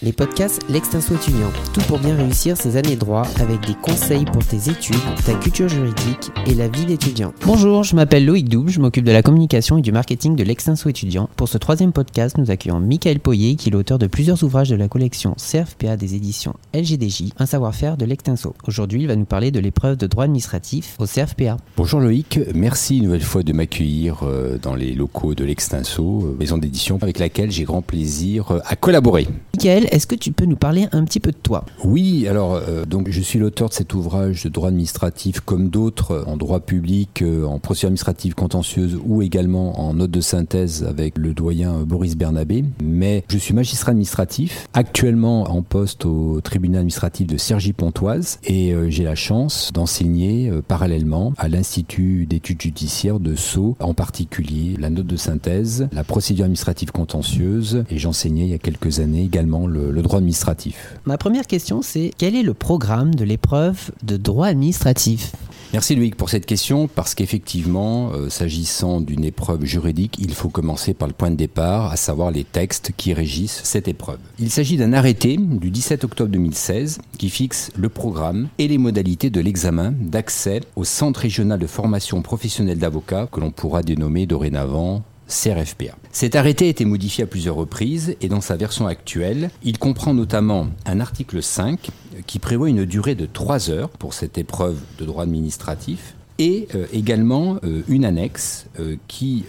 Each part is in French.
les podcasts L'Extinso étudiant. Tout pour bien réussir ses années de droit avec des conseils pour tes études, ta culture juridique et la vie d'étudiant. Bonjour, je m'appelle Loïc Double, je m'occupe de la communication et du marketing de L'Extinso étudiant. Pour ce troisième podcast, nous accueillons Michael Poyer, qui est l'auteur de plusieurs ouvrages de la collection CRFPA des éditions LGDJ, un savoir-faire de l'Extinso. Aujourd'hui, il va nous parler de l'épreuve de droit administratif au CRFPA. Bonjour Loïc, merci une nouvelle fois de m'accueillir euh, dans les locaux de l'Extinso, euh, maison d'édition avec laquelle j'ai grand plaisir euh, à collaborer. Michael, est-ce que tu peux nous parler un petit peu de toi? Oui, alors euh, donc je suis l'auteur de cet ouvrage de droit administratif comme d'autres euh, en droit public, euh, en procédure administrative contentieuse ou également en note de synthèse avec le doyen Boris Bernabé. Mais je suis magistrat administratif, actuellement en poste au tribunal administratif de Cergy-Pontoise et j'ai la chance d'enseigner parallèlement à l'Institut d'études judiciaires de Sceaux, en particulier la note de synthèse, la procédure administrative contentieuse et j'enseignais il y a quelques années également le, le droit administratif. Ma première question, c'est quel est le programme de l'épreuve de droit administratif? Merci Loïc pour cette question parce qu'effectivement, euh, s'agissant d'une épreuve juridique, il faut commencer par le point de départ, à savoir les textes qui régissent cette épreuve. Il s'agit d'un arrêté du 17 octobre 2016 qui fixe le programme et les modalités de l'examen d'accès au Centre régional de formation professionnelle d'avocats que l'on pourra dénommer dorénavant CRFPA. Cet arrêté a été modifié à plusieurs reprises et dans sa version actuelle, il comprend notamment un article 5 qui prévoit une durée de 3 heures pour cette épreuve de droit administratif et euh, également euh, une annexe euh, qui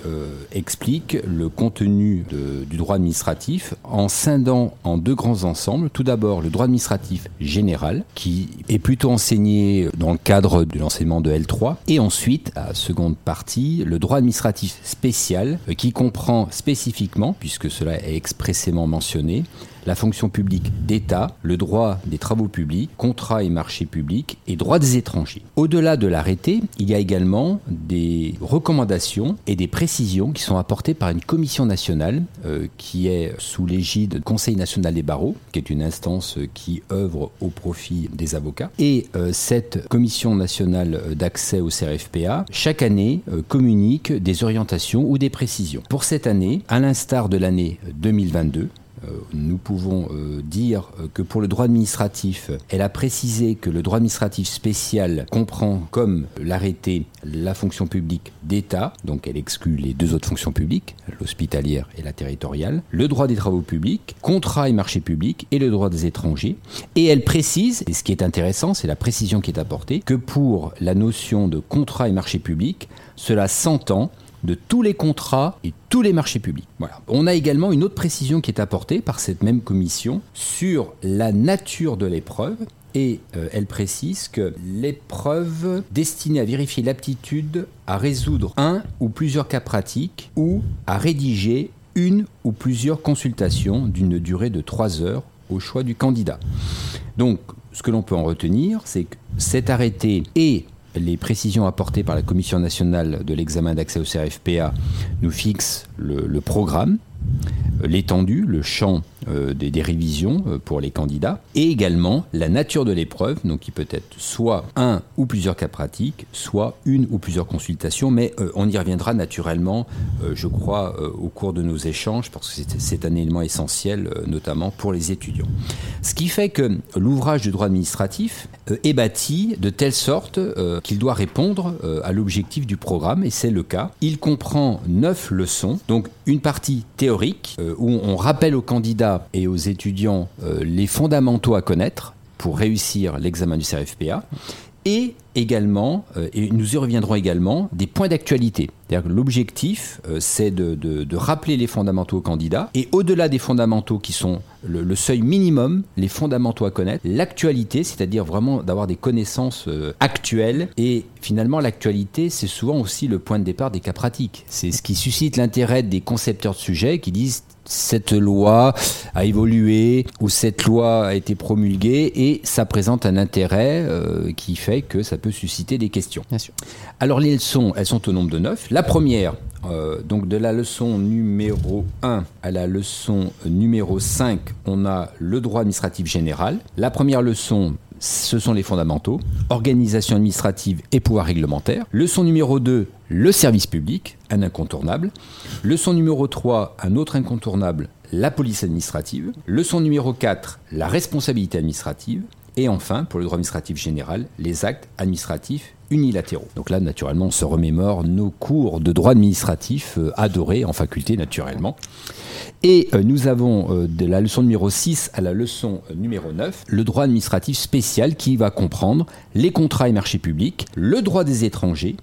explique le contenu du droit administratif en scindant en deux grands ensembles. Tout d'abord, le droit administratif général, qui est plutôt enseigné dans le cadre de l'enseignement de L3, et ensuite, à seconde partie, le droit administratif spécial, qui comprend spécifiquement, puisque cela est expressément mentionné, la fonction publique d'État, le droit des travaux publics, contrats et marchés publics et droit des étrangers. Au-delà de l'arrêté, il y a également des recommandations et des précisions qui sont apportées par une commission nationale euh, qui est sous l'égide du Conseil national des barreaux, qui est une instance qui œuvre au profit des avocats. Et euh, cette commission nationale d'accès au CRFPA, chaque année, euh, communique des orientations ou des précisions. Pour cette année, à l'instar de l'année 2022, euh, nous pouvons euh, dire euh, que pour le droit administratif, elle a précisé que le droit administratif spécial comprend comme l'arrêté la fonction publique d'État, donc elle exclut les deux autres fonctions publiques, l'hospitalière et la territoriale, le droit des travaux publics, contrat et marché public et le droit des étrangers. Et elle précise, et ce qui est intéressant, c'est la précision qui est apportée, que pour la notion de contrat et marché public, cela s'entend de tous les contrats et tous les marchés publics. On a également une autre précision qui est apportée par cette même commission sur la nature de l'épreuve. Et euh, elle précise que l'épreuve destinée à vérifier l'aptitude à résoudre un ou plusieurs cas pratiques ou à rédiger une ou plusieurs consultations d'une durée de trois heures au choix du candidat. Donc, ce que l'on peut en retenir, c'est que cet arrêté et les précisions apportées par la Commission nationale de l'examen d'accès au CRFPA nous fixent le, le programme, l'étendue, le champ euh, des, révisions euh, pour les candidats, et également la nature de l'épreuve, donc qui peut être soit un ou plusieurs cas pratiques, soit une ou plusieurs consultations, mais euh, on y reviendra naturellement, je crois, au cours de nos échanges, parce que c'est- un élément essentiel, notamment pour les étudiants. Ce qui fait que l'ouvrage du droit administratif est bâti de telle sorte qu'il doit répondre à l'objectif du programme, et c'est le cas. Il comprend neuf leçons, donc une partie théorique euh, où on rappelle aux candidats et aux étudiants euh, les fondamentaux à connaître pour réussir l'examen du CRFPA. Et également, euh, et nous y reviendrons également, des points d'actualité. L'objectif, euh, c'est de, rappeler les fondamentaux aux candidats. Et au-delà des fondamentaux qui sont le, le seuil minimum, les fondamentaux à connaître, l'actualité, c'est-à-dire vraiment d'avoir des connaissances euh, actuelles. Et finalement, l'actualité, c'est souvent aussi le point de départ des cas pratiques. C'est ce qui suscite l'intérêt des concepteurs de sujets qui disent cette loi a évolué ou cette loi a été promulguée et ça présente un intérêt euh, qui fait que ça peut susciter des questions. Bien sûr. Alors les leçons, elles sont au nombre de neuf. La première, euh, donc de la leçon numéro 1 à la leçon numéro 5, on a le droit administratif général. La première leçon ce sont les fondamentaux, organisation administrative et pouvoir réglementaire. Leçon numéro 2, le service public, un incontournable. Leçon numéro 3, un autre incontournable, la police administrative. Leçon numéro 4, la responsabilité administrative. Et enfin, pour le droit administratif général, les actes administratifs unilatéraux. Donc là, naturellement, on se remémore nos cours de droit administratif euh, adorés en faculté, naturellement. Et euh, nous avons euh, de la leçon numéro 6 à la leçon numéro 9, le droit administratif spécial qui va comprendre les contrats et marchés publics, le droit des étrangers.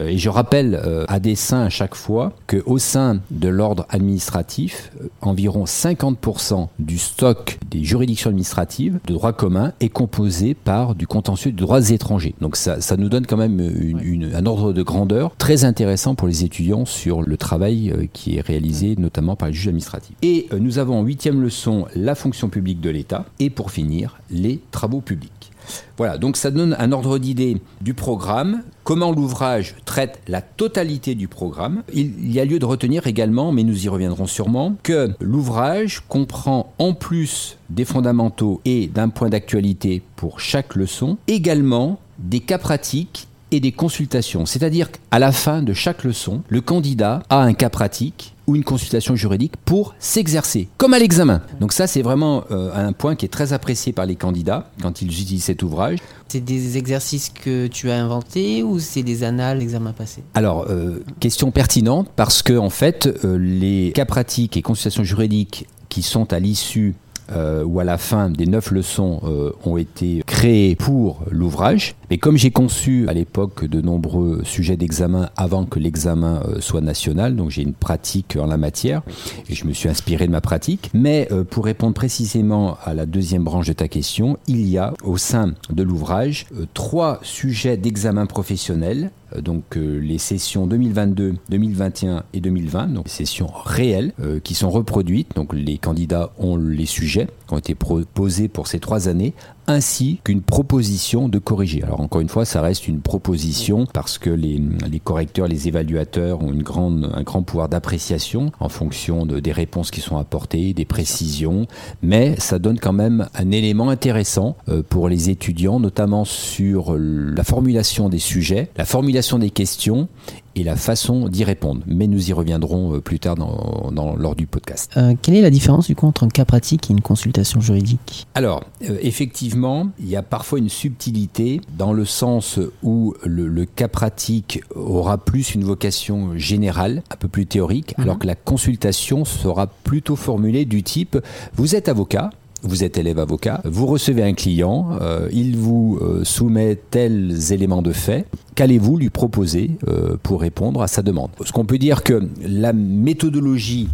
et je rappelle à dessein à chaque fois qu'au sein de l'ordre administratif, environ 50% du stock des juridictions administratives de droit commun est composé par du contentieux de droits étrangers. Donc ça, ça nous donne quand même une, un ordre de grandeur très intéressant pour les étudiants sur le travail euh, qui est réalisé notamment par les juges administratifs. Et euh, nous avons en huitième leçon la fonction publique de l'État et pour finir les travaux publics. Voilà, donc ça donne un ordre d'idée du programme, comment l'ouvrage traite la totalité du programme. Il y a lieu de retenir également, mais nous y reviendrons sûrement, que l'ouvrage comprend en plus des fondamentaux et d'un point d'actualité pour chaque leçon, également des cas pratiques et des consultations. C'est-à-dire qu'à la fin de chaque leçon, le candidat a un cas pratique ou une consultation juridique pour s'exercer, comme à l'examen. Donc ça, c'est vraiment euh, un point qui est très apprécié par les candidats quand ils utilisent cet ouvrage. C'est des exercices que tu as inventés ou c'est des annales l'examen passé? Alors, euh, question pertinente, parce que en fait, euh, les cas pratiques et consultations juridiques qui sont à l'issue euh, ou à la fin des neuf leçons euh, ont été créées pour l'ouvrage. Mais comme j'ai conçu à l'époque de nombreux sujets d'examen avant que l'examen euh, soit national, donc j'ai une pratique en la matière et je me suis inspiré de ma pratique. Mais pour répondre précisément à la deuxième branche de ta question, il y a au sein de l'ouvrage trois sujets d'examen professionnel euh, donc euh, les sessions 2022, 2021 et 2020, donc les sessions réelles euh, qui sont reproduites. Donc les candidats ont les sujets ont été proposés pour ces trois années ainsi qu'une proposition de corriger. Alors encore une fois, ça reste une proposition parce que les, correcteurs, les évaluateurs ont une grande, un grand pouvoir d'appréciation en fonction de, des réponses qui sont apportées, des précisions, mais ça donne quand même un élément intéressant euh, pour les étudiants, notamment sur la formulation des sujets, la formulation des questions et la façon d'y répondre. Mais nous y reviendrons euh, plus tard dans, lors du podcast. Euh, quelle est la différence du coup entre un cas pratique et une consultation juridique? Alors, euh, effectivement, il y a parfois une subtilité dans le sens où le, cas pratique aura plus une vocation générale, un peu plus théorique, mhm. alors que la consultation sera plutôt formulée du type, vous êtes avocat, vous êtes élève avocat, vous recevez un client, euh, il vous euh, soumet tels éléments de fait, qu'allez-vous lui proposer euh, pour répondre à sa demande? Ce qu'on peut dire que la méthodologie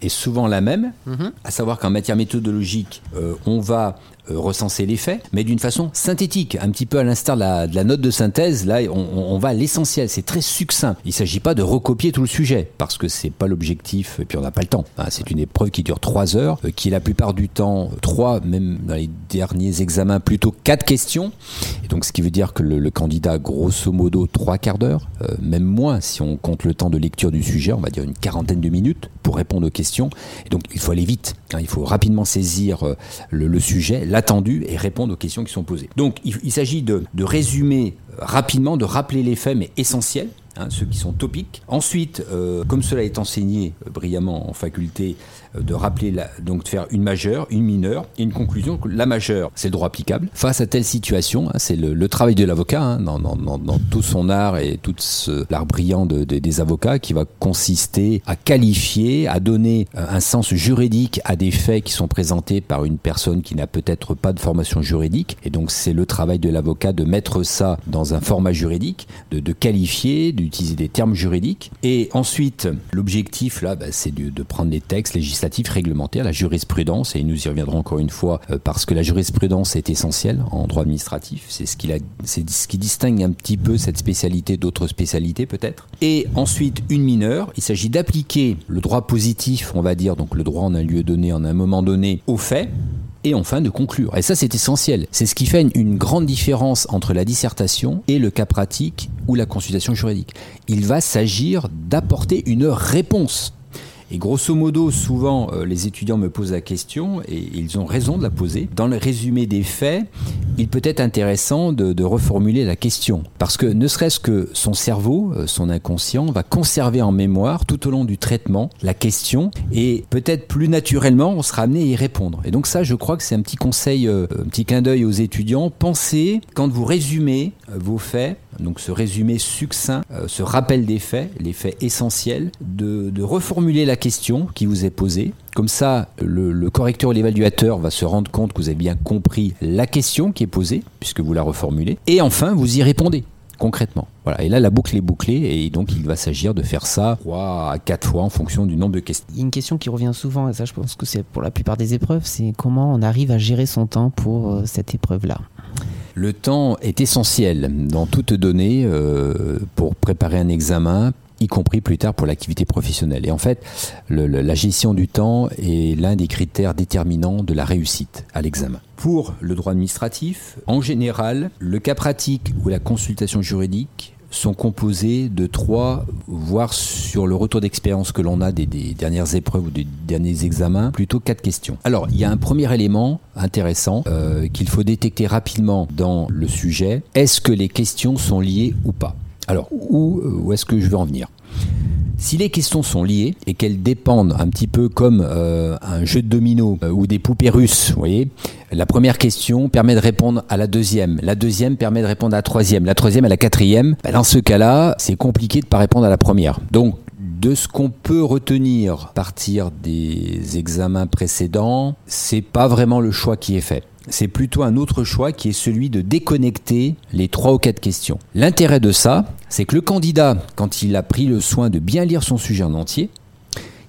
est souvent la même, mhm. à savoir qu'en matière méthodologique, on va recenser les faits, mais d'une façon synthétique, un petit peu à l'instar de, la, note de synthèse. Là, on, va à l'essentiel, c'est très succinct. Il ne s'agit pas de recopier tout le sujet, parce que c'est pas l'objectif, et puis on n'a pas le temps. Hein. c'est une épreuve qui dure trois heures, euh, qui est la plupart du temps trois, même dans les derniers examens, plutôt quatre questions. Et donc, ce qui veut dire que le, candidat, grosso modo, trois quarts d'heure, euh, même moins si on compte le temps de lecture du sujet, on va dire une quarantaine de minutes pour répondre aux questions. Et donc, il faut aller vite. Hein. il faut rapidement saisir le sujet attendu et répondre aux questions qui sont posées. Donc il, s'agit de, résumer rapidement, de rappeler les faits, mais essentiels, hein, ceux qui sont topiques. Ensuite, euh, comme cela est enseigné euh, brillamment en faculté, euh, de rappeler, la, donc de faire une majeure, une mineure et une conclusion. La majeure, c'est le droit applicable. Face à telle situation, hein, c'est le, travail de l'avocat hein, dans, dans, dans, tout son art et tout l'art brillant de, des avocats qui va consister à qualifier, à donner un sens juridique à des faits qui sont présentés par une personne qui n'a peut-être pas de formation juridique. Et donc c'est le travail de l'avocat de mettre ça dans un format juridique, de, de qualifier, d'utiliser des termes juridiques. Et ensuite, l'objectif là, bah, c'est de, de prendre les textes législatifs réglementaire, la jurisprudence, et nous y reviendrons encore une fois euh, parce que la jurisprudence est essentielle en droit administratif. C'est ce, qui c'est ce qui distingue un petit peu cette spécialité d'autres spécialités peut-être. Et ensuite, une mineure, il s'agit d'appliquer le droit positif, on va dire, donc le droit en un lieu donné, en un moment donné, aux faits et enfin de conclure. Et ça, c'est essentiel. C'est ce qui fait une, grande différence entre la dissertation et le cas pratique ou la consultation juridique. Il va s'agir d'apporter une réponse et grosso modo, souvent, euh, les étudiants me posent la question, et ils ont raison de la poser. Dans le résumé des faits, il peut être intéressant de, reformuler la question. Parce que ne serait-ce que son cerveau, euh, son inconscient, va conserver en mémoire tout au long du traitement la question et peut-être plus naturellement, on sera amené à y répondre. Et donc ça, je crois que c'est un petit conseil, euh, un petit clin d'œil aux étudiants. Pensez, quand vous résumez vos faits, donc ce résumé succinct, ce rappel des faits, les faits essentiels, de, reformuler la question qui vous est posée comme ça, le, correcteur ou l'évaluateur va se rendre compte que vous avez bien compris la question qui est posée, puisque vous la reformulez. Et enfin, vous y répondez concrètement. Voilà. Et là, la boucle est bouclée et donc il va s'agir de faire ça 3 à 4 fois en fonction du nombre de questions. Une question qui revient souvent, et ça je pense que c'est pour la plupart des épreuves, c'est comment on arrive à gérer son temps pour euh, cette épreuve-là. Le temps est essentiel dans toute donnée euh, pour préparer un examen, y compris plus tard pour l'activité professionnelle. Et en fait, la gestion du temps est l'un des critères déterminants de la réussite à l'examen. Pour le droit administratif, en général, le cas pratique ou la consultation juridique sont composés de trois, voire sur le retour d'expérience que l'on a des, dernières épreuves ou des derniers examens, plutôt quatre questions. Alors, il y a un premier élément intéressant euh, qu'il faut détecter rapidement dans le sujet. Est-ce que les questions sont liées ou pas? Alors, euh, où est-ce que je veux en venir? Si les questions sont liées et qu'elles dépendent un petit peu comme euh, un jeu de domino euh, ou des poupées russes, vous voyez, la première question permet de répondre à la deuxième, la deuxième permet de répondre à la troisième, la troisième à la quatrième, bah, dans ce cas-là, c'est compliqué de ne pas répondre à la première. Donc, de ce qu'on peut retenir à partir des examens précédents, c'est pas vraiment le choix qui est fait c'est plutôt un autre choix qui est celui de déconnecter les trois ou quatre questions. L'intérêt de ça, c'est que le candidat, quand il a pris le soin de bien lire son sujet en entier,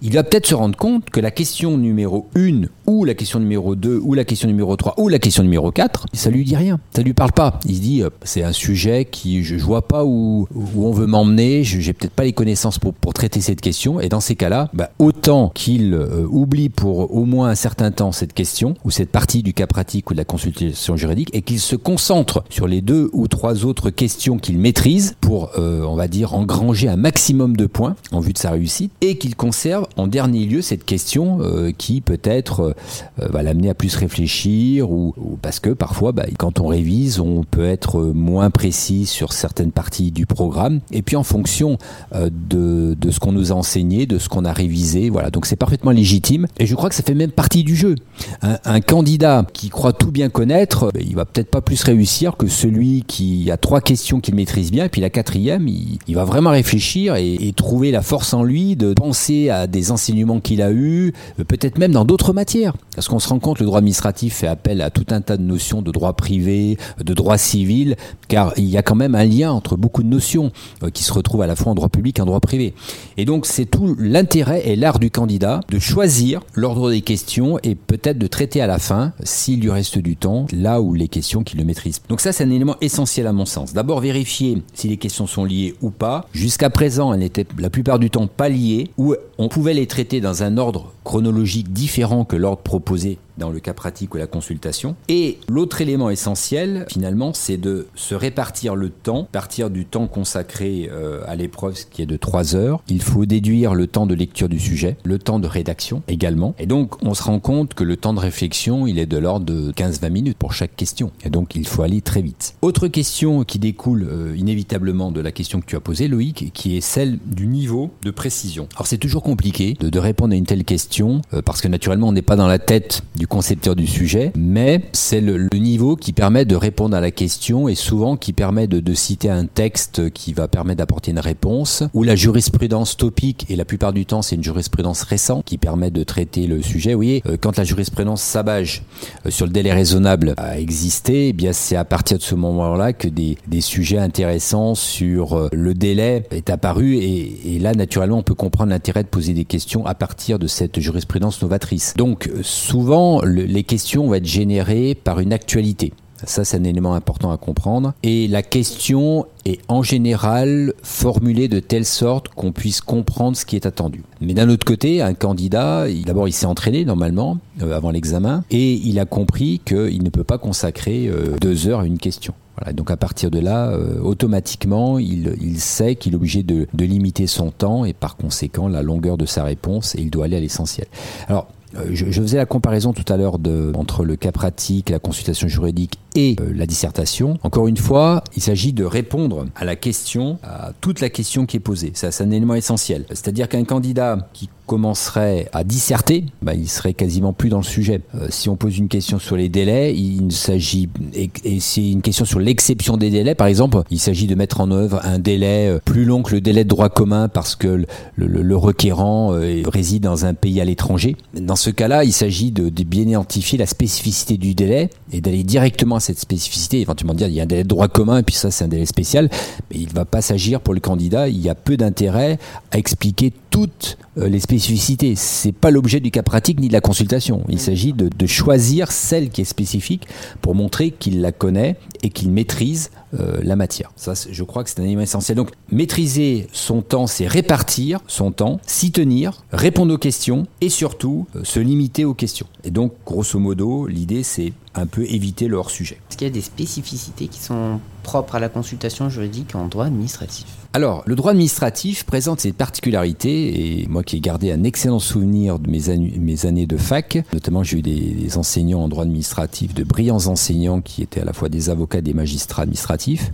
il va peut-être se rendre compte que la question numéro 1 ou la question numéro 2 ou la question numéro 3 ou la question numéro 4, ça lui dit rien, ça lui parle pas. Il se dit euh, c'est un sujet qui je, vois pas où, où on veut m'emmener, je j'ai peut-être pas les connaissances pour, pour traiter cette question. Et dans ces cas-là, bah, autant qu'il euh, oublie pour au moins un certain temps cette question ou cette partie du cas pratique ou de la consultation juridique et qu'il se concentre sur les deux ou trois autres questions qu'il maîtrise pour euh, on va dire engranger un maximum de points en vue de sa réussite et qu'il conserve en dernier lieu cette question euh, qui peut-être euh, va l'amener à plus réfléchir ou, parce que parfois bah, quand on révise on peut être moins précis sur certaines parties du programme et puis en fonction euh, de, ce qu'on nous a enseigné, de ce qu'on a révisé, voilà donc c'est parfaitement légitime et je crois que ça fait même partie du jeu. Un, candidat qui croit tout bien connaître, bah, il va peut-être pas plus réussir que celui qui a trois questions qu'il maîtrise bien et puis la quatrième, il, il va vraiment réfléchir et, et trouver la force en lui de penser à des enseignements qu'il a eus, euh, peut-être même dans d'autres matières. Parce qu'on se rend compte, le droit administratif fait appel à tout un tas de notions de droit privé, de droit civil, car il y a quand même un lien entre beaucoup de notions euh, qui se retrouvent à la fois en droit public et en droit privé. Et donc c'est tout l'intérêt et l'art du candidat de choisir l'ordre des questions et peut-être de traiter à la fin, s'il lui reste du temps, là où les questions qu'il le maîtrise. Donc ça c'est un élément essentiel à mon sens. D'abord vérifier si les questions sont liées ou pas. Jusqu'à présent, elles n'étaient la plupart du temps pas liées, ou on pouvait les traiter dans un ordre chronologique différent que l'ordre proposé dans le cas pratique ou la consultation. Et l'autre élément essentiel, finalement, c'est de se répartir le temps, partir du temps consacré euh, à l'épreuve, qui est de 3 heures. Il faut déduire le temps de lecture du sujet, le temps de rédaction également. Et donc, on se rend compte que le temps de réflexion, il est de l'ordre de 15-20 minutes pour chaque question. Et donc, il faut aller très vite. Autre question qui découle euh, inévitablement de la question que tu as posée, Loïc, qui est celle du niveau de précision. Alors, c'est toujours compliqué de, de, répondre à une telle question, euh, parce que naturellement, on n'est pas dans la tête du concepteur du sujet, mais c'est le, niveau qui permet de répondre à la question et souvent qui permet de, de citer un texte qui va permettre d'apporter une réponse, ou la jurisprudence topique, et la plupart du temps c'est une jurisprudence récente qui permet de traiter le sujet. Vous voyez, euh, quand la jurisprudence Sabage euh, sur le délai raisonnable a existé, eh bien c'est à partir de ce moment-là que des, des, sujets intéressants sur euh, le délai est apparu et, et là naturellement on peut comprendre l'intérêt de poser des questions à partir de cette jurisprudence novatrice. Donc souvent les questions vont être générées par une actualité. Ça, c'est un élément important à comprendre. Et la question est en général formulée de telle sorte qu'on puisse comprendre ce qui est attendu. Mais d'un autre côté, un candidat, d'abord, il s'est entraîné normalement euh, avant l'examen et il a compris qu'il ne peut pas consacrer euh, deux heures à une question. Voilà, donc à partir de là, euh, automatiquement, il, sait qu'il est obligé de, de limiter son temps et par conséquent la longueur de sa réponse et il doit aller à l'essentiel. Alors, je, faisais la comparaison tout à l'heure entre le cas pratique, la consultation juridique et la dissertation. Encore une fois, il s'agit de répondre à la question, à toute la question qui est posée. Ça, c'est un élément essentiel. C'est-à-dire qu'un candidat qui commencerait à disserter, bah, il serait quasiment plus dans le sujet. Euh, si on pose une question sur les délais, il s'agit et, et c'est une question sur l'exception des délais, par exemple, il s'agit de mettre en œuvre un délai euh, plus long que le délai de droit commun parce que le, le, requérant euh, réside dans un pays à l'étranger. Ce cas-là, il s'agit de, de, bien identifier la spécificité du délai et d'aller directement à cette spécificité, éventuellement dire il y a un délai de droit commun et puis ça c'est un délai spécial, mais il ne va pas s'agir pour le candidat, il y a peu d'intérêt à expliquer toutes les spécificités spécificité. C'est pas l'objet du cas pratique ni de la consultation. Il s'agit de, de, choisir celle qui est spécifique pour montrer qu'il la connaît et qu'il maîtrise euh, la matière. Ça, je crois que c'est un élément essentiel. Donc, maîtriser son temps, c'est répartir son temps, s'y tenir, répondre aux questions et surtout euh, se limiter aux questions. Et donc, grosso modo, l'idée, c'est un peu éviter le hors-sujet. Est-ce qu'il y a des spécificités qui sont propres à la consultation juridique en droit administratif? Alors, le droit administratif présente ses particularités, et moi qui ai gardé un excellent souvenir de mes, années de fac, notamment j'ai eu des, enseignants en droit administratif, de brillants enseignants qui étaient à la fois des avocats, des magistrats administratifs,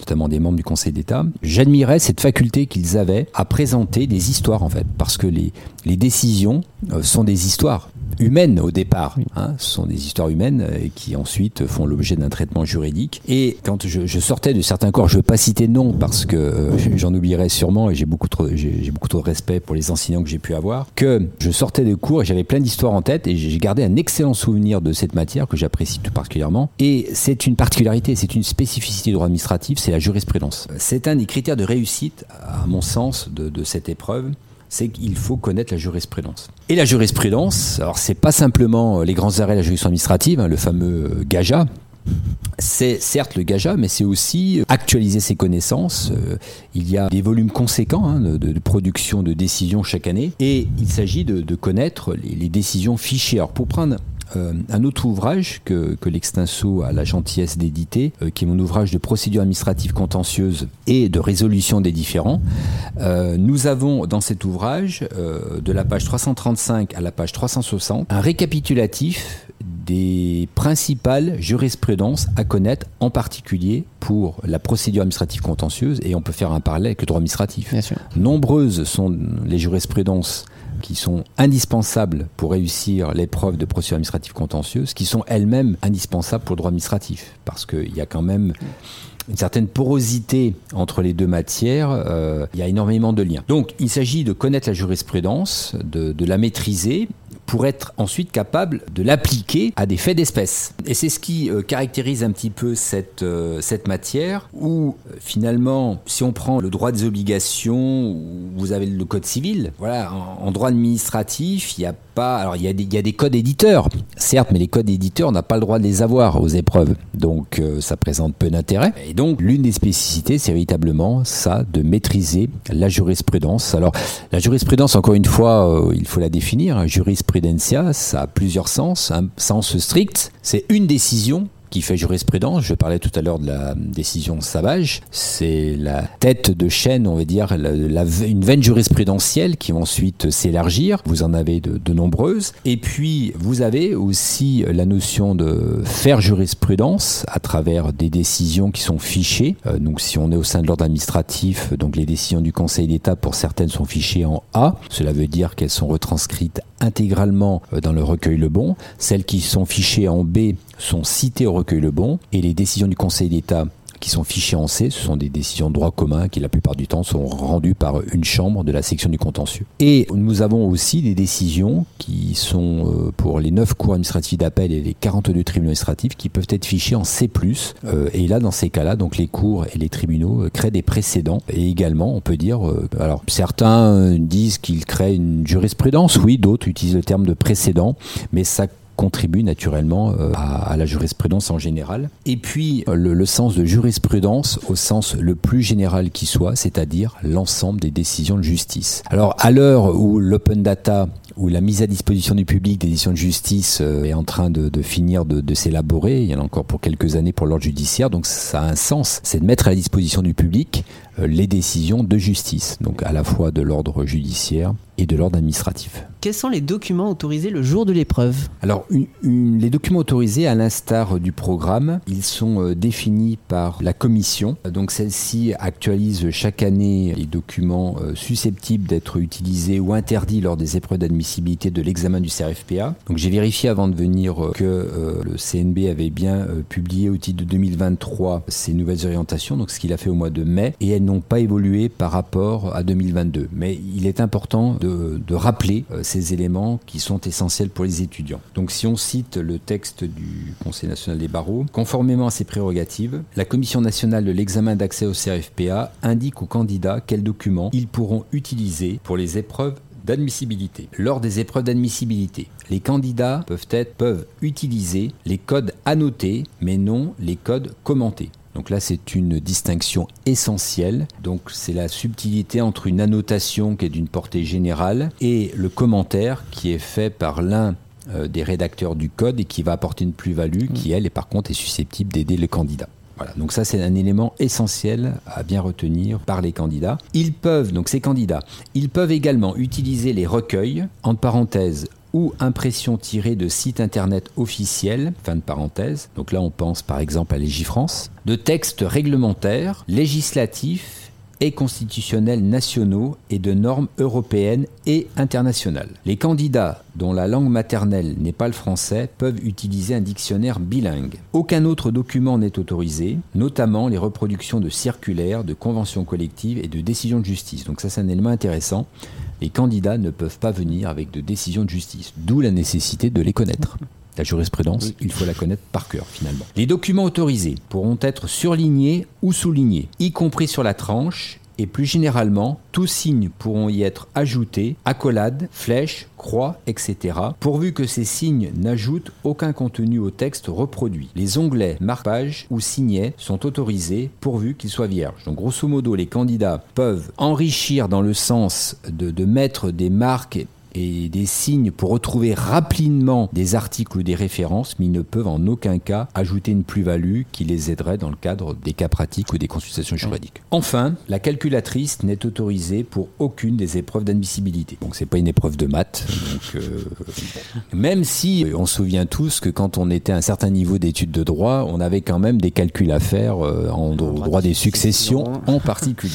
notamment des membres du Conseil d'État. J'admirais cette faculté qu'ils avaient à présenter des histoires en fait, parce que les, les décisions euh, sont des histoires humaines au départ. Hein, ce sont des histoires humaines euh, qui ensuite font l'objet d'un traitement juridique. Et quand je, je sortais de certains corps, je ne veux pas citer nom parce que euh, j'en oublierai sûrement et j'ai beaucoup trop, j'ai beaucoup trop de respect pour les enseignants que j'ai pu avoir, que je sortais de cours et j'avais plein d'histoires en tête et j'ai gardé un excellent souvenir de cette matière que j'apprécie tout particulièrement. Et c'est une particularité, c'est une spécificité du droit administratif, c'est la jurisprudence. C'est un des critères de réussite, à mon sens, de, de cette épreuve c'est qu'il faut connaître la jurisprudence. Et la jurisprudence, alors c'est pas simplement les grands arrêts de la juridiction administrative, hein, le fameux GAJA, c'est certes le gaja, mais c'est aussi actualiser ses connaissances. Euh, il y a des volumes conséquents hein, de, production de décisions chaque année, et il s'agit de, connaître les, décisions fichières. Alors pour prendre euh, un autre ouvrage que, que l'Extinso a la gentillesse d'éditer, euh, qui est mon ouvrage de procédure administrative contentieuse et de résolution des différends. nous avons dans cet ouvrage, de la page 335 à la page 360, un récapitulatif des principales jurisprudences à connaître, en particulier pour la procédure administrative contentieuse, et on peut faire un parallèle avec le droit administratif. Nombreuses sont les jurisprudences qui sont indispensables pour réussir l'épreuve de procédure administrative contentieuse, qui sont elles-mêmes indispensables pour le droit administratif, parce qu'il y a quand même une certaine porosité entre les deux matières, euh, il y a énormément de liens. Donc il s'agit de connaître la jurisprudence, de, de la maîtriser pour être ensuite capable de l'appliquer à des faits d'espèce. Et c'est ce qui euh, caractérise un petit peu cette, euh, cette matière, où euh, finalement, si on prend le droit des obligations, vous avez le code civil, voilà, en, droit administratif, il n'y a Alors il y, a des, y, a des, codes éditeurs, certes, mais les codes éditeurs, on n'a pas le droit de les avoir aux épreuves, donc ça présente peu d'intérêt. Et donc l'une des spécificités, c'est véritablement ça, de maîtriser la jurisprudence. Alors la jurisprudence, encore une fois, il faut la définir, hein, jurisprudence ça a plusieurs sens. Un sens strict, c'est une décision qui fait jurisprudence. Je parlais tout à l'heure de la décision Savage. C'est la tête de chaîne, on va dire, une veine jurisprudentielle qui va ensuite s'élargir. Vous en avez de, nombreuses. Et puis, vous avez aussi la notion de faire jurisprudence à travers des décisions qui sont fichées. Euh, donc, si on est au sein de l'ordre administratif, donc les décisions du Conseil d'État, pour certaines, sont fichées en A. Cela veut dire qu'elles sont retranscrites intégralement euh, dans le recueil Le Bon. Celles qui sont fichées en B sont citées au recueil Le Bon. Et les décisions du Conseil d'État qui sont fichées en C, ce sont des décisions de droit commun qui la plupart du temps sont rendues par une chambre de la section du contentieux. Et nous avons aussi des décisions qui sont euh, pour les 9 cours administratifs d'appel et les 42 tribunaux administratifs qui peuvent être fichés en C+. Euh, et là, dans ces cas-là, donc les cours et les tribunaux euh, créent des précédents. Et également, on peut dire, alors certains disent qu'ils créent une jurisprudence, oui, d'autres utilisent le terme de précédent, mais ça contribue naturellement euh, à, la jurisprudence en général. Et puis euh, le, sens de jurisprudence au sens le plus général qui soit, c'est-à-dire l'ensemble des décisions de justice. Alors à l'heure où l'open data où la mise à disposition du public des décisions de justice euh, est en train de, finir de, de s'élaborer. Il y en a encore pour quelques années pour l'ordre judiciaire, donc ça a un sens. C'est de mettre à la disposition du public les décisions de justice, donc à la fois de l'ordre judiciaire et de l'ordre administratif. Quels sont les documents autorisés le jour de l'épreuve? Alors, les documents autorisés, à l'instar du programme, ils sont euh, définis par la commission. Donc, celle-ci actualise chaque année les documents euh, susceptibles d'être utilisés ou interdits lors des épreuves d'admissibilité de l'examen du CRFPA. Donc, j'ai vérifié avant de venir euh, que le CNB avait bien publié au titre de 2023 ces nouvelles orientations, donc ce qu'il a fait au mois de mai, et elles n'ont pas évolué par rapport à 2022. Mais il est important de, rappeler ces éléments qui sont essentiels pour les étudiants. Donc si on cite le texte du Conseil national des barreaux, conformément à ses prérogatives, la Commission nationale de l'examen d'accès au CRFPA indique aux candidats quels documents ils pourront utiliser pour les épreuves d'admissibilité. Lors des épreuves d'admissibilité, les candidats peuvent, être, peuvent utiliser les codes annotés, mais non les codes commentés. Donc là, c'est une distinction essentielle. Donc c'est la subtilité entre une annotation qui est d'une portée générale et le commentaire qui est fait par l'un euh, des rédacteurs du code et qui va apporter une plus-value qui, elle, est par contre, est susceptible d'aider le candidat. Voilà, donc ça c'est un élément essentiel à bien retenir par les candidats. Ils peuvent, donc ces candidats, ils peuvent également utiliser les recueils, entre parenthèses, ou impressions tirées de sites internet officiels, fin de parenthèse, donc là on pense par exemple à Légifrance, de textes réglementaires, législatifs et constitutionnels nationaux et de normes européennes et internationales. Les candidats dont la langue maternelle n'est pas le français peuvent utiliser un dictionnaire bilingue. Aucun autre document n'est autorisé, notamment les reproductions de circulaires, de conventions collectives et de décisions de justice. Donc ça c'est un élément intéressant les candidats ne peuvent pas venir avec de décisions de justice, d'où la nécessité de les connaître. La jurisprudence, il faut la connaître par cœur finalement. Les documents autorisés pourront être surlignés ou soulignés, y compris sur la tranche et plus généralement, tous signes pourront y être ajoutés, accolades, flèches, croix, etc., pourvu que ces signes n'ajoutent aucun contenu au texte reproduit. Les onglets marque-page ou signets sont autorisés pourvu qu'ils soient vierges. Donc grosso modo, les candidats peuvent enrichir dans le sens de, de mettre des marques et des signes pour retrouver rapidement des articles ou des références, mais ils ne peuvent en aucun cas ajouter une plus-value qui les aiderait dans le cadre des cas pratiques ou des consultations juridiques. Enfin, la calculatrice n'est autorisée pour aucune des épreuves d'admissibilité. Donc c'est pas une épreuve de maths. Donc, euh, même si euh, on se souvient tous que quand on était à un certain niveau d'études de droit, on avait quand même des calculs à faire euh, en droit des successions en particulier.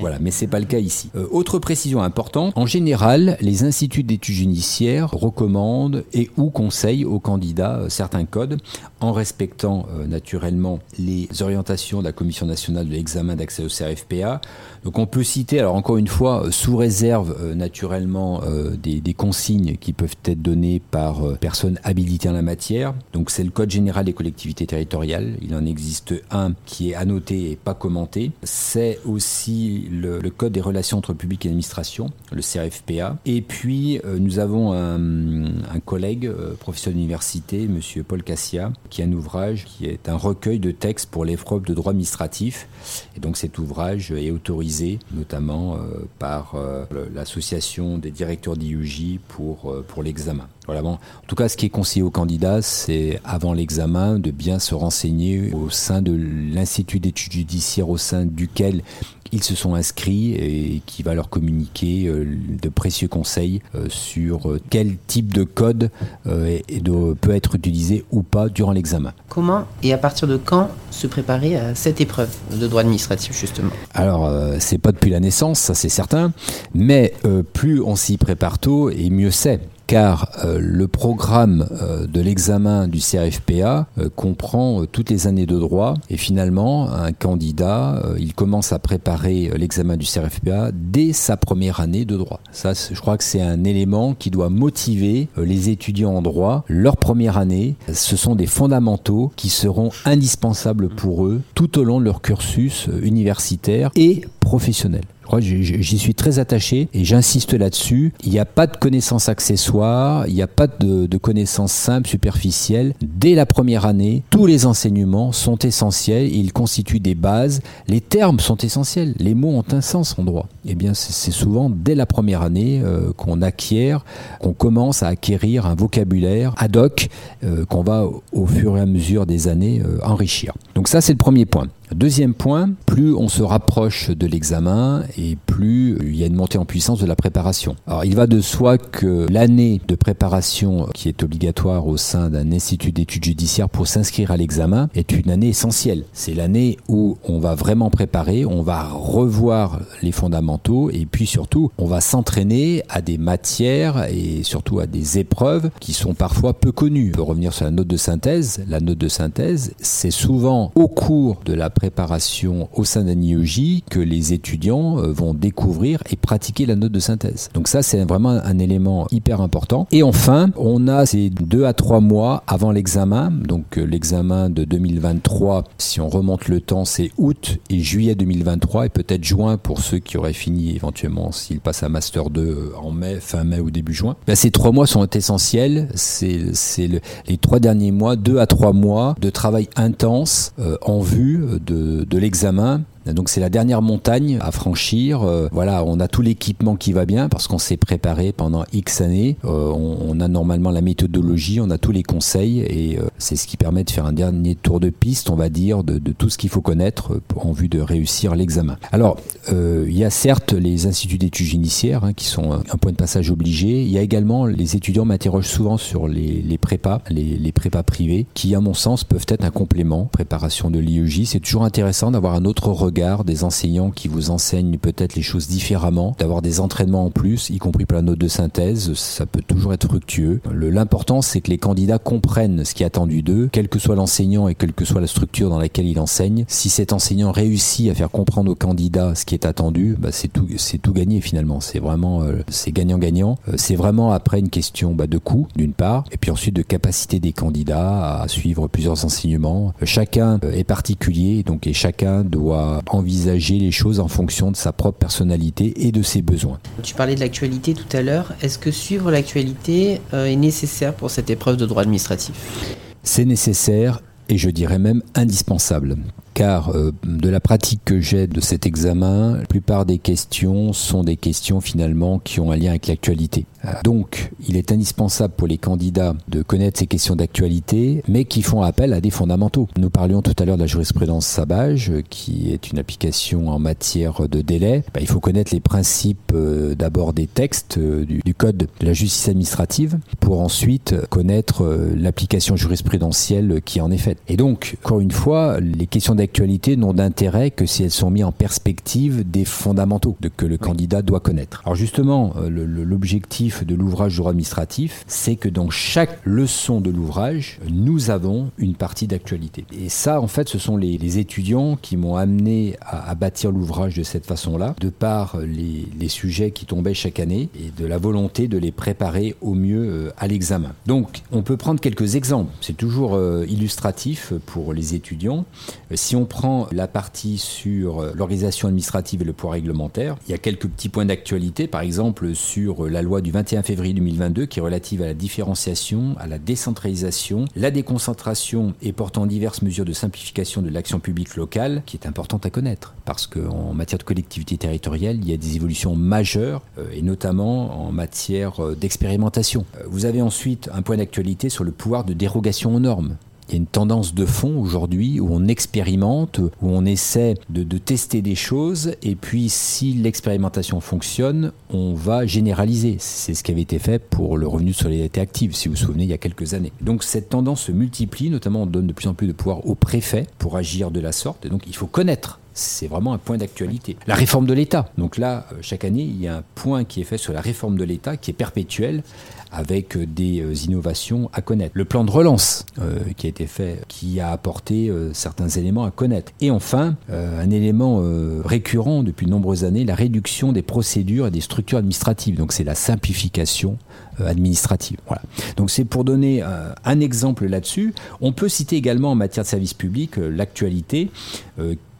Voilà, mais c'est pas le cas ici. autre précision importante, en général, les instituts d'études judiciaires recommande et ou conseille aux candidats euh, certains codes en respectant euh, naturellement les orientations de la Commission nationale de l'examen d'accès au CRFPA. Donc on peut citer, alors encore une fois, euh, sous réserve naturellement des, des, consignes qui peuvent être données par personnes habilitées en la matière. Donc c'est le Code général des collectivités territoriales. Il en existe un qui est annoté et pas commenté. C'est aussi le, le Code des relations entre public et administration, le CRFPA. Et puis euh, nous avons un, collègue, euh, professeur d'université, monsieur Paul Cassia, qui a un ouvrage qui est un recueil de textes pour l'épreuve de droit administratif. Et donc cet ouvrage est autorisé notamment euh, par l'association des directeurs d'IUJ pour, pour l'examen. Voilà, bon. En tout cas, ce qui est conseillé aux candidats, c'est avant l'examen de bien se renseigner au sein de l'Institut d'études judiciaires au sein duquel ils se sont inscrits et qui va leur communiquer euh, de précieux conseils euh, sur euh, quel type de code peut être utilisé ou pas durant l'examen. Comment et à partir de quand se préparer à cette épreuve de droit administratif justement? Alors, c'est pas depuis la naissance, ça c'est certain, mais plus on s'y prépare tôt et mieux c'est car euh, le programme euh, de l'examen du CRFPA euh, comprend toutes les années de droit et finalement un candidat il commence à préparer l'examen du CRFPA dès sa première année de droit. Ça je crois que c'est un élément qui doit motiver les étudiants en droit leur première année. Ce sont des fondamentaux qui seront indispensables pour eux tout au long de leur cursus universitaire et professionnel j'y suis très attaché et j'insiste là-dessus. Il n'y a pas de connaissances accessoires, il n'y a pas de, connaissances simples, superficielles. Dès la première année, tous les enseignements sont essentiels, ils constituent des bases. Les termes sont essentiels, les mots ont un sens en droit. Eh bien, c'est souvent dès la première année euh, qu'on acquiert, qu'on commence à acquérir un vocabulaire ad hoc euh, qu'on va au fur et à mesure des années euh, enrichir. Donc ça, c'est le premier point. Deuxième point, plus on se rapproche de l'examen et plus il y a une montée en puissance de la préparation. Alors il va de soi que l'année de préparation qui est obligatoire au sein d'un institut d'études judiciaires pour s'inscrire à l'examen est une année essentielle. C'est l'année où on va vraiment préparer, on va revoir les fondamentaux et puis surtout on va s'entraîner à des matières et surtout à des épreuves qui sont parfois peu connues. On revenir sur la note de synthèse. La note de synthèse, c'est souvent au cours de la préparation au sein d'un IEJ que les étudiants euh, vont découvrir et pratiquer la note de synthèse. Donc ça, c'est vraiment un élément hyper important. Et enfin, on a ces deux à trois mois avant l'examen. Donc euh, l'examen de 2023, si on remonte le temps, c'est août et juillet 2023 et peut-être juin pour ceux qui auraient fini éventuellement s'ils passent à Master 2 euh, en mai, fin mai ou début juin. Ben, ces trois mois sont essentiels. C'est le, les trois derniers mois, deux à trois mois de travail intense en vue de de, l'examen donc c'est la dernière montagne à franchir. Euh, voilà, on a tout l'équipement qui va bien parce qu'on s'est préparé pendant X années. Euh, on, a normalement la méthodologie, on a tous les conseils et euh, c'est ce qui permet de faire un dernier tour de piste, on va dire, de, tout ce qu'il faut connaître en vue de réussir l'examen. Alors, il y a certes les instituts d'études judiciaires hein, qui sont un, point de passage obligé. Il y a également les étudiants m'interrogent souvent sur les, les prépas, les, les prépas privés, qui à mon sens peuvent être un complément. Préparation de l'IEJ, c'est toujours intéressant d'avoir un autre regard des enseignants qui vous enseignent peut-être les choses différemment, d'avoir des entraînements en plus, y compris pour la note de synthèse, ça peut toujours être fructueux. L'important, c'est que les candidats comprennent ce qui est attendu d'eux, quel que soit l'enseignant et quelle que soit la structure dans laquelle il enseigne. Si cet enseignant réussit à faire comprendre aux candidats ce qui est attendu, bah c'est tout, c'est tout gagné finalement. C'est vraiment, euh, c'est gagnant-gagnant. Euh, c'est vraiment après une question bah, de coût d'une part, et puis ensuite de capacité des candidats à suivre plusieurs enseignements. Chacun euh, est particulier, donc et chacun doit envisager les choses en fonction de sa propre personnalité et de ses besoins. Tu parlais de l'actualité tout à l'heure. Est-ce que suivre l'actualité euh, est nécessaire pour cette épreuve de droit administratif? C'est nécessaire et je dirais même indispensable car euh, de la pratique que j'ai de cet examen, la plupart des questions sont des questions finalement qui ont un lien avec l'actualité. Euh, donc, il est indispensable pour les candidats de connaître ces questions d'actualité, mais qui font appel à des fondamentaux. Nous parlions tout à l'heure de la jurisprudence Sabage, qui est une application en matière de délai. Bah, il faut connaître les principes euh, d'abord des textes du, code de la justice administrative, pour ensuite connaître l'application jurisprudentielle qui en est faite. Et donc, encore une fois, les questions d'actualité n'ont d'intérêt que si elles sont mises en perspective des fondamentaux de, que le candidat doit connaître. Alors justement, euh, l'objectif de l'ouvrage droit administratif, c'est que dans chaque leçon de l'ouvrage, nous avons une partie d'actualité. Et ça, en fait, ce sont les, étudiants qui m'ont amené à, bâtir l'ouvrage de cette façon-là, de par les, les, sujets qui tombaient chaque année et de la volonté de les préparer au mieux euh, à l'examen. Donc, on peut prendre quelques exemples. C'est toujours euh, illustratif pour les étudiants. Si si on prend la partie sur euh, l'organisation administrative et le poids réglementaire, il y a quelques petits points d'actualité, par exemple sur euh, la loi du 21 février 2022 qui est relative à la différenciation, à la décentralisation, la déconcentration et portant diverses mesures de simplification de l'action publique locale, qui est importante à connaître, parce qu'en matière de collectivité territoriale, il y a des évolutions majeures, euh, et notamment en matière d'expérimentation. Vous avez ensuite un point d'actualité sur le pouvoir de dérogation aux normes. Il y a une tendance de fond aujourd'hui où on expérimente, où on essaie de, tester des choses, et puis si l'expérimentation fonctionne, on va généraliser. C'est ce qui avait été fait pour le revenu de solidarité active, si vous vous souvenez, il y a quelques années. Donc cette tendance se multiplie, notamment on donne de plus en plus de pouvoir au préfet pour agir de la sorte, et donc il faut connaître c'est vraiment un point d'actualité. La réforme de l'État. Donc là, euh, chaque année, il y a un point qui est fait sur la réforme de l'État qui est perpétuel avec euh, des euh, innovations à connaître. Le plan de relance qui a été fait, qui a apporté certains éléments à connaître. Et enfin, un élément récurrent depuis de nombreuses années, la réduction des procédures et des structures administratives. Donc c'est la simplification administrative. Voilà. Donc c'est pour donner un exemple là-dessus. On peut citer également en matière de service public l'actualité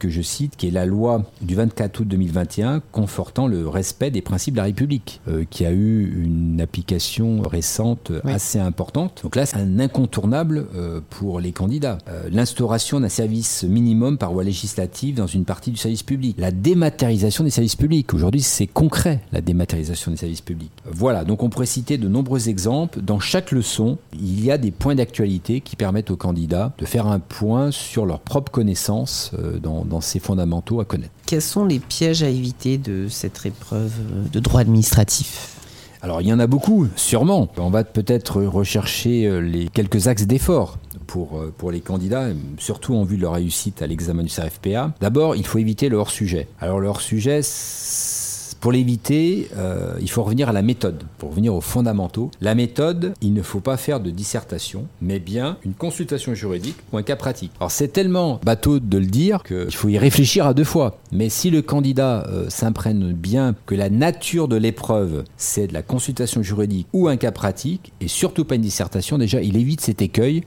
que je cite, qui est la loi du 24 août 2021 confortant le respect des principes de la République, euh, qui a eu une application récente assez importante. Donc là, c'est un incontournable euh, pour les candidats. Euh, l'instauration d'un service minimum par voie législative dans une partie du service public. La dématérialisation des services publics. Aujourd'hui, c'est concret, la dématérialisation des services publics. Voilà, donc on pourrait citer de nombreux exemples. Dans chaque leçon, il y a des points d'actualité qui permettent aux candidats de faire un point sur leurs propres connaissances dans, dans ces fondamentaux à connaître. Quels sont les pièges à éviter de cette épreuve de droit administratif? Alors il y en a beaucoup, sûrement. On va peut-être rechercher euh, les quelques axes d'effort pour, euh, pour les candidats, surtout en vue de leur réussite à l'examen du CRFPA. D'abord, il faut éviter le hors-sujet. Alors le hors-sujet, pour l'éviter, euh, il faut revenir à la méthode, pour revenir aux fondamentaux. La méthode, il ne faut pas faire de dissertation, mais bien une consultation juridique ou un cas pratique. Alors c'est tellement bateau de le dire qu'il faut y réfléchir à deux fois. Mais si le candidat euh, s'imprègne bien que la nature de l'épreuve, c'est de la consultation juridique ou un cas pratique, et surtout pas une dissertation, déjà il évite cet écueil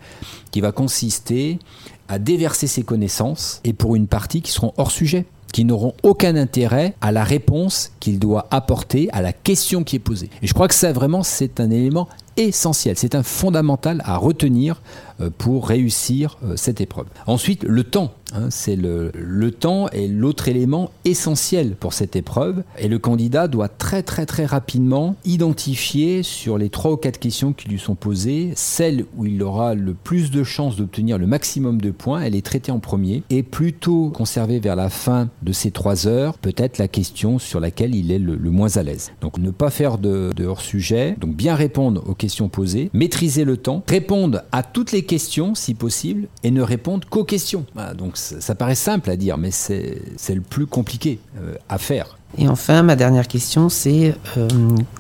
qui va consister à déverser ses connaissances et pour une partie qui seront hors sujet qui n'auront aucun intérêt à la réponse qu'il doit apporter à la question qui est posée. Et je crois que ça vraiment c'est un élément essentiel, c'est un fondamental à retenir euh, pour réussir euh, cette épreuve. Ensuite, le temps. Hein, c'est le, le temps est l'autre élément essentiel pour cette épreuve et le candidat doit très très très rapidement identifier sur les trois ou quatre questions qui lui sont posées celle où il aura le plus de chances d'obtenir le maximum de points. Elle est traitée en premier et plutôt conserver vers la fin de ces trois heures peut-être la question sur laquelle il est le, moins à l'aise. Donc ne pas faire de, de hors sujet, donc bien répondre aux questions posées, maîtriser le temps, répondre à toutes les questions si possible et ne répondre qu'aux questions. donc ça, paraît simple à dire, mais c'est le plus compliqué euh, à faire. Et enfin, ma dernière question, c'est euh,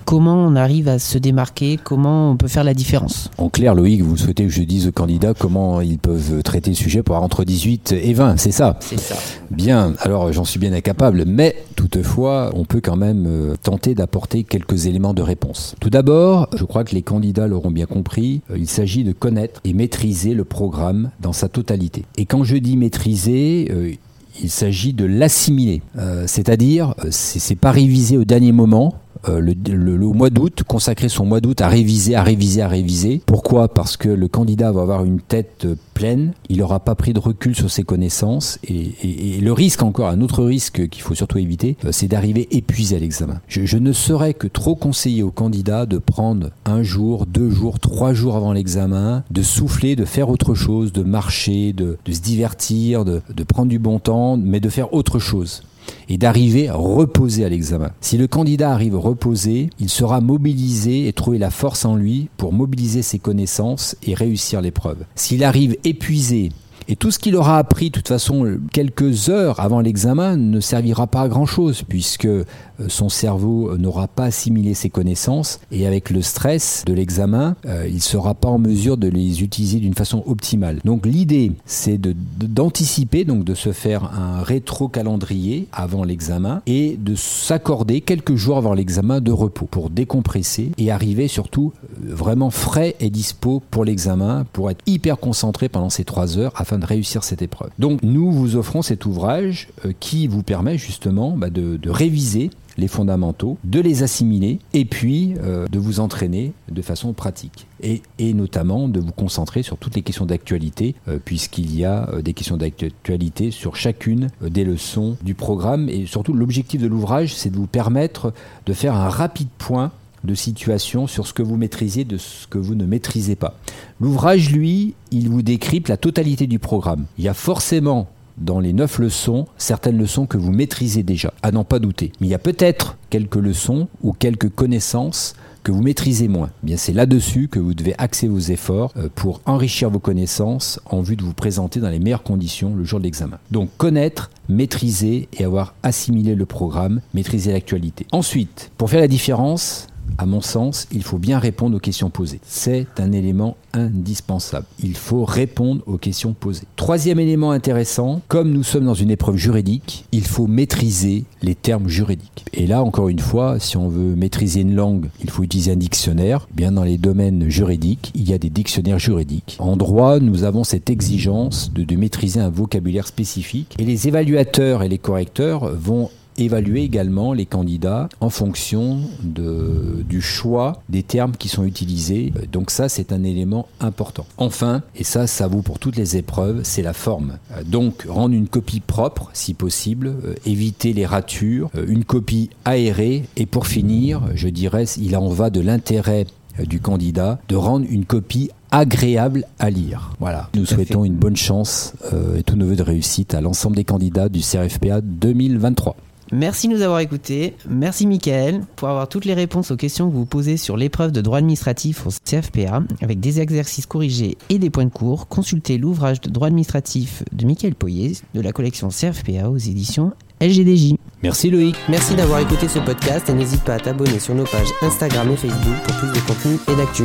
comment on arrive à se démarquer, comment on peut faire la différence? En clair, Loïc, vous souhaitez que je dise aux candidats comment ils peuvent traiter le sujet pour avoir entre 18 et 20, c'est ça? C'est ça. Bien, alors j'en suis bien incapable, mais toutefois, on peut quand même euh, tenter d'apporter quelques éléments de réponse. Tout d'abord, je crois que les candidats l'auront bien compris, euh, il s'agit de connaître et maîtriser le programme dans sa totalité. Et quand je dis maîtriser, il s'agit de l'assimiler. Euh, c'est-à-dire, euh, c'est pas révisé au dernier moment, euh, le, mois d'août, consacrer son mois d'août à réviser, à réviser, à réviser. Pourquoi? Parce que le candidat va avoir une tête pleine, il n'aura pas pris de recul sur ses connaissances et, le risque encore, un autre risque qu'il faut surtout éviter, euh, c'est d'arriver épuisé à l'examen. Je, ne serais que trop conseillé au candidat de prendre un jour, deux jours, trois jours avant l'examen, de souffler, de faire autre chose, de marcher, de, se divertir, de prendre du bon temps, mais de faire autre chose et d'arriver reposé à l'examen. Si le candidat arrive reposé, il sera mobilisé et trouver la force en lui pour mobiliser ses connaissances et réussir l'épreuve. S'il arrive épuisé, et tout ce qu'il aura appris, de toute façon, quelques heures avant l'examen, ne servira pas à grand-chose, puisque euh, son cerveau euh, n'aura pas assimilé ses connaissances, et avec le stress de l'examen, euh, il ne sera pas en mesure de les utiliser d'une façon optimale. Donc l'idée, c'est d'anticiper, donc de se faire un rétro-calendrier avant l'examen, et de s'accorder quelques jours avant l'examen de repos, pour décompresser, et arriver surtout vraiment frais et dispo pour l'examen, pour être hyper concentré pendant ces trois heures, afin de réussir cette épreuve. Donc nous vous offrons cet ouvrage euh, qui vous permet justement bah, de, réviser les fondamentaux, de les assimiler et puis euh, de vous entraîner de façon pratique. Et, notamment de vous concentrer sur toutes les questions d'actualité, euh, puisqu'il y a des questions d'actualité sur chacune des leçons du programme. Et surtout, l'objectif de l'ouvrage, c'est de vous permettre de faire un rapide point de situation sur ce que vous maîtrisez, de ce que vous ne maîtrisez pas. L'ouvrage, lui, il vous décrypte la totalité du programme. Il y a forcément dans les neuf leçons certaines leçons que vous maîtrisez déjà, à n'en pas douter. Mais il y a peut-être quelques leçons ou quelques connaissances que vous maîtrisez moins. Eh bien, c'est là-dessus que vous devez axer vos efforts euh, pour enrichir vos connaissances en vue de vous présenter dans les meilleures conditions le jour de l'examen. Donc, connaître, maîtriser et avoir assimilé le programme, maîtriser l'actualité. Ensuite, pour faire la différence, à mon sens, il faut bien répondre aux questions posées. C'est un élément indispensable. Il faut répondre aux questions posées. Troisième élément intéressant, comme nous sommes dans une épreuve juridique, il faut maîtriser les termes juridiques. Et là, encore une fois, si on veut maîtriser une langue, il faut utiliser un dictionnaire. Bien dans les domaines juridiques, il y a des dictionnaires juridiques. En droit, nous avons cette exigence de, maîtriser un vocabulaire spécifique. Et les évaluateurs et les correcteurs vont évaluer également les candidats en fonction de, du choix des termes qui sont utilisés. Donc ça, c'est un élément important. Enfin, et ça, ça vaut pour toutes les épreuves, c'est la forme. Donc rendre une copie propre, si possible, euh, éviter les ratures, euh, une copie aérée, et pour finir, je dirais, il en va de l'intérêt euh, du candidat de rendre une copie agréable à lire. Voilà. Nous souhaitons une bonne chance et tout neveu de réussite à l'ensemble des candidats du CRFPA 2023. Merci de nous avoir écoutés. Merci Mickaël. Pour avoir toutes les réponses aux questions que vous posez sur l'épreuve de droit administratif au CFPA, avec des exercices corrigés et des points de cours, consultez l'ouvrage de droit administratif de Mickaël Poyer de la collection CFPA aux éditions LGDJ. Merci Loïc. Merci d'avoir écouté ce podcast et n'hésite pas à t'abonner sur nos pages Instagram et Facebook pour plus de contenu et d'actu.